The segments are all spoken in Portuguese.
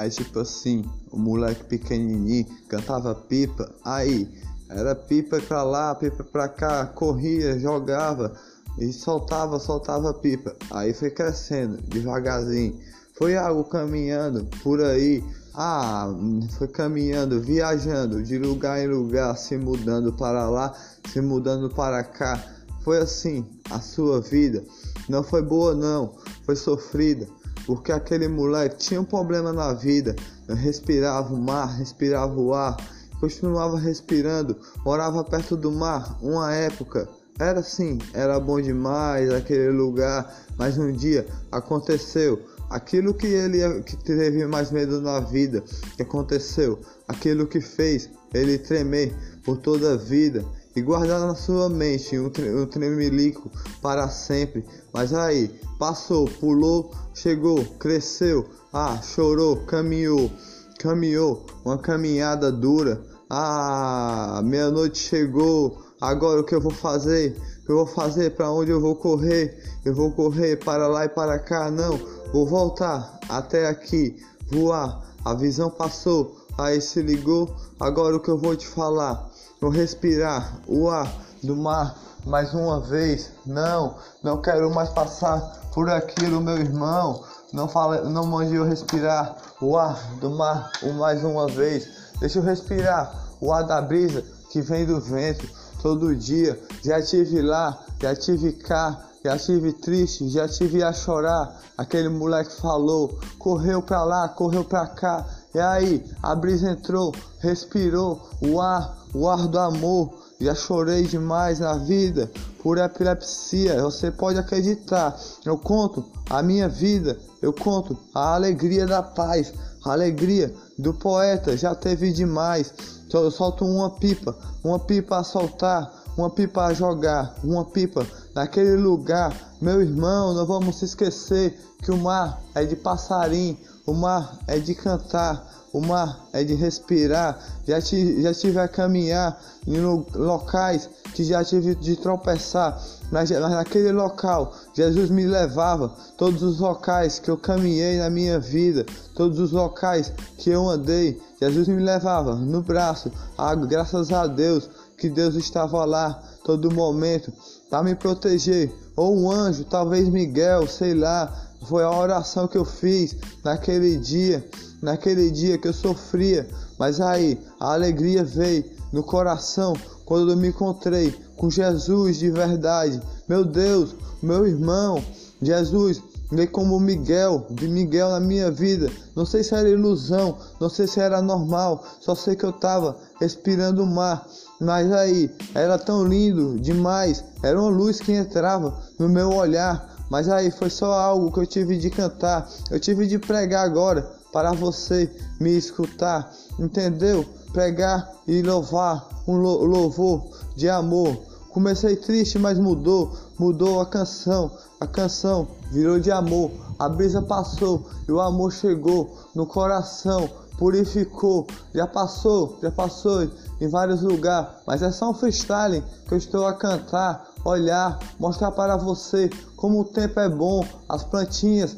Aí tipo assim, o moleque pequenininho cantava pipa, aí era pipa pra lá, pipa pra cá, corria, jogava e soltava, soltava pipa. Aí foi crescendo devagarzinho. Foi algo caminhando por aí. Ah, foi caminhando, viajando de lugar em lugar, se mudando para lá, se mudando para cá. Foi assim a sua vida. Não foi boa não, foi sofrida. Porque aquele moleque tinha um problema na vida. Respirava o mar, respirava o ar continuava respirando, morava perto do mar, uma época. Era assim, era bom demais aquele lugar, mas um dia aconteceu aquilo que ele que teve mais medo na vida, que aconteceu, aquilo que fez ele tremer por toda a vida e guardar na sua mente um, um tremelico para sempre. Mas aí, passou, pulou, chegou, cresceu, ah, chorou, caminhou, caminhou, uma caminhada dura, ah, meia-noite chegou. Agora o que eu vou fazer? O que eu vou fazer? Para onde eu vou correr? Eu vou correr para lá e para cá? Não, vou voltar até aqui, voar. A visão passou, aí se ligou. Agora o que eu vou te falar? Vou respirar o ar do mar mais uma vez. Não, não quero mais passar por aquilo, meu irmão. Não fala, não mande eu respirar o ar do mar mais uma vez. Deixa eu respirar o ar da brisa que vem do vento todo dia. Já tive lá, já tive cá, já tive triste, já tive a chorar. Aquele moleque falou, correu pra lá, correu pra cá. E aí, a brisa entrou, respirou o ar, o ar do amor. Já chorei demais na vida por epilepsia. Você pode acreditar. Eu conto a minha vida, eu conto a alegria da paz, a alegria do poeta já teve demais. Eu solto uma pipa, uma pipa a soltar, uma pipa a jogar, uma pipa naquele lugar. Meu irmão, não vamos se esquecer que o mar é de passarinho, o mar é de cantar, o mar é de respirar. Já, te, já tive a caminhar em locais que já tive de tropeçar, mas, mas naquele local Jesus me levava. Todos os locais que eu caminhei na minha vida, todos os locais que eu andei, Jesus me levava no braço. Ah, graças a Deus que Deus estava lá todo momento para me proteger. Ou um anjo, talvez Miguel, sei lá. Foi a oração que eu fiz naquele dia, naquele dia que eu sofria. Mas aí a alegria veio no coração quando eu me encontrei com Jesus de verdade. Meu Deus, meu irmão, Jesus veio como Miguel, de Miguel na minha vida. Não sei se era ilusão, não sei se era normal, só sei que eu tava respirando o mar. Mas aí, era tão lindo demais, era uma luz que entrava no meu olhar. Mas aí foi só algo que eu tive de cantar, eu tive de pregar agora para você me escutar, entendeu? Pregar e louvar um louvor de amor. Comecei triste, mas mudou, mudou a canção. A canção virou de amor. A brisa passou e o amor chegou no coração, purificou. Já passou, já passou em vários lugares, mas é só um freestyle que eu estou a cantar, olhar, mostrar para você como o tempo é bom. As plantinhas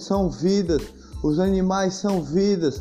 são vidas, os animais são vidas.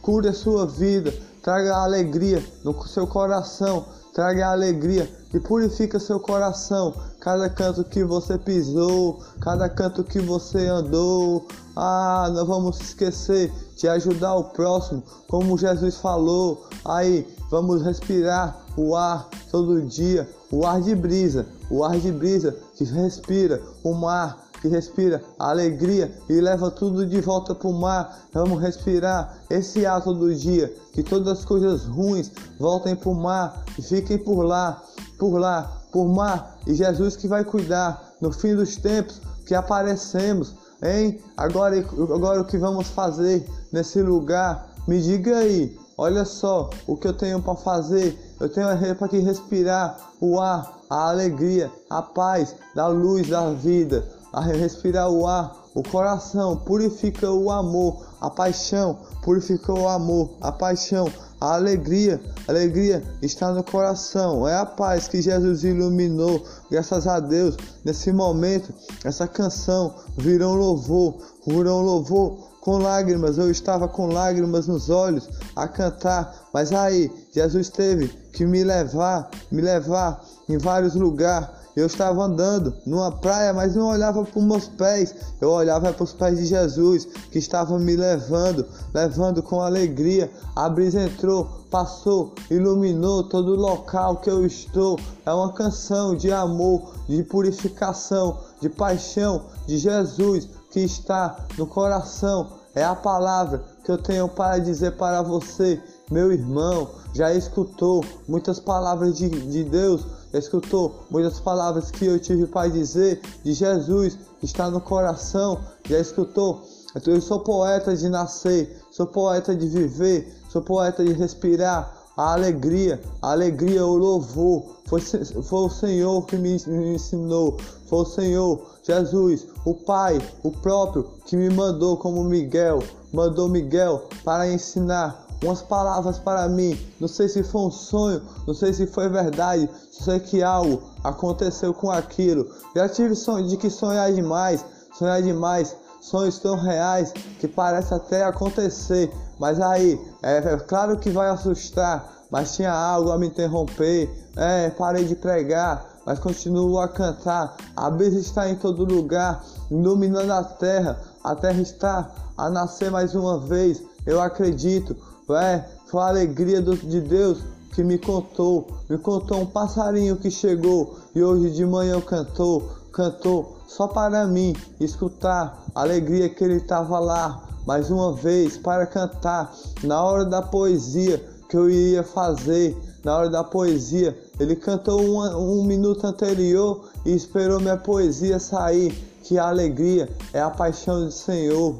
Cure a sua vida, traga alegria no seu coração, traga alegria e purifica seu coração. Cada canto que você pisou, cada canto que você andou. Ah, não vamos esquecer de ajudar o próximo, como Jesus falou. Aí, vamos respirar o ar todo dia, o ar de brisa, o ar de brisa que respira, o mar que respira a alegria e leva tudo de volta para o mar. Vamos respirar esse ar todo dia, que todas as coisas ruins voltem para o mar e fiquem por lá, por lá, por mar. E Jesus que vai cuidar no fim dos tempos que aparecemos, hein? Agora, agora o que vamos fazer nesse lugar? Me diga aí. Olha só o que eu tenho para fazer. Eu tenho para respirar o ar, a alegria, a paz da luz da vida. A respirar o ar, o coração. Purifica o amor, a paixão. Purifica o amor, a paixão, a alegria, a alegria está no coração, é a paz que Jesus iluminou. Graças a Deus, nesse momento, essa canção virou um louvor, virou um louvor com lágrimas, eu estava com lágrimas nos olhos a cantar, mas aí Jesus teve que me levar, me levar em vários lugares. Eu estava andando numa praia, mas não olhava para os meus pés, eu olhava para os pés de Jesus, que estava me levando, levando com alegria. A brisa entrou, passou, iluminou todo o local que eu estou. É uma canção de amor, de purificação, de paixão de Jesus que está no coração. É a palavra que eu tenho para dizer para você, meu irmão. Já escutou muitas palavras de, de Deus, já escutou muitas palavras que eu tive para dizer de Jesus que está no coração, já escutou. Eu sou poeta de nascer, sou poeta de viver, sou poeta de respirar. A alegria, a alegria, o louvor, foi, foi o Senhor que me, me ensinou, foi o Senhor Jesus, o Pai, o próprio, que me mandou como Miguel, mandou Miguel para ensinar umas palavras para mim. Não sei se foi um sonho, não sei se foi verdade, só sei que algo aconteceu com aquilo. Já tive sonho de que sonhar demais, sonhar demais, sonhos tão reais que parece até acontecer. Mas aí, é, é claro que vai assustar, mas tinha algo a me interromper. É, parei de pregar, mas continuo a cantar. A brisa está em todo lugar, iluminando a terra. A terra está a nascer mais uma vez. Eu acredito, é, foi a alegria do, de Deus que me contou. Me contou um passarinho que chegou e hoje de manhã cantou, cantou só para mim escutar a alegria que ele estava lá mais uma vez para cantar na hora da poesia que eu ia fazer na hora da poesia. Ele cantou um, um minuto anterior e esperou minha poesia sair. Que a alegria é a paixão do Senhor.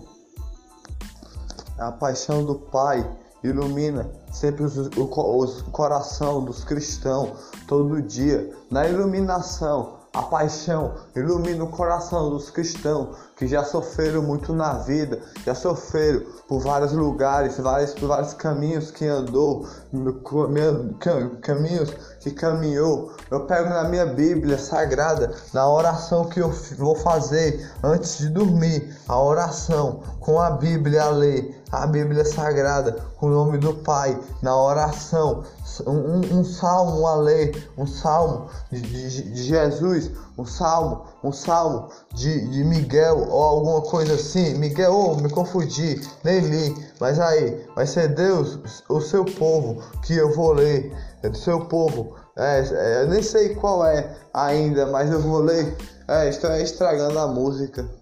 A paixão do Pai ilumina sempre os, o, o coração dos cristãos todo dia. Na iluminação a paixão ilumina o coração dos cristãos que já sofreram muito na vida, já sofreram por vários lugares, vários, por vários caminhos que andou, caminhos que caminhou. Eu pego na minha Bíblia sagrada, na oração que eu vou fazer antes de dormir, a oração com a Bíblia a ler, a Bíblia sagrada, o nome do Pai, na oração, um, um salmo a ler, um salmo de, de, de, Jesus, um salmo, um salmo de, de Miguel ou alguma coisa assim. Miguel, oh, me confundi, nem li, mas aí vai ser Deus, o seu povo, que eu vou ler, é do seu povo. É, é, eu nem sei qual é ainda, mas eu vou ler. É, estou estragando a música.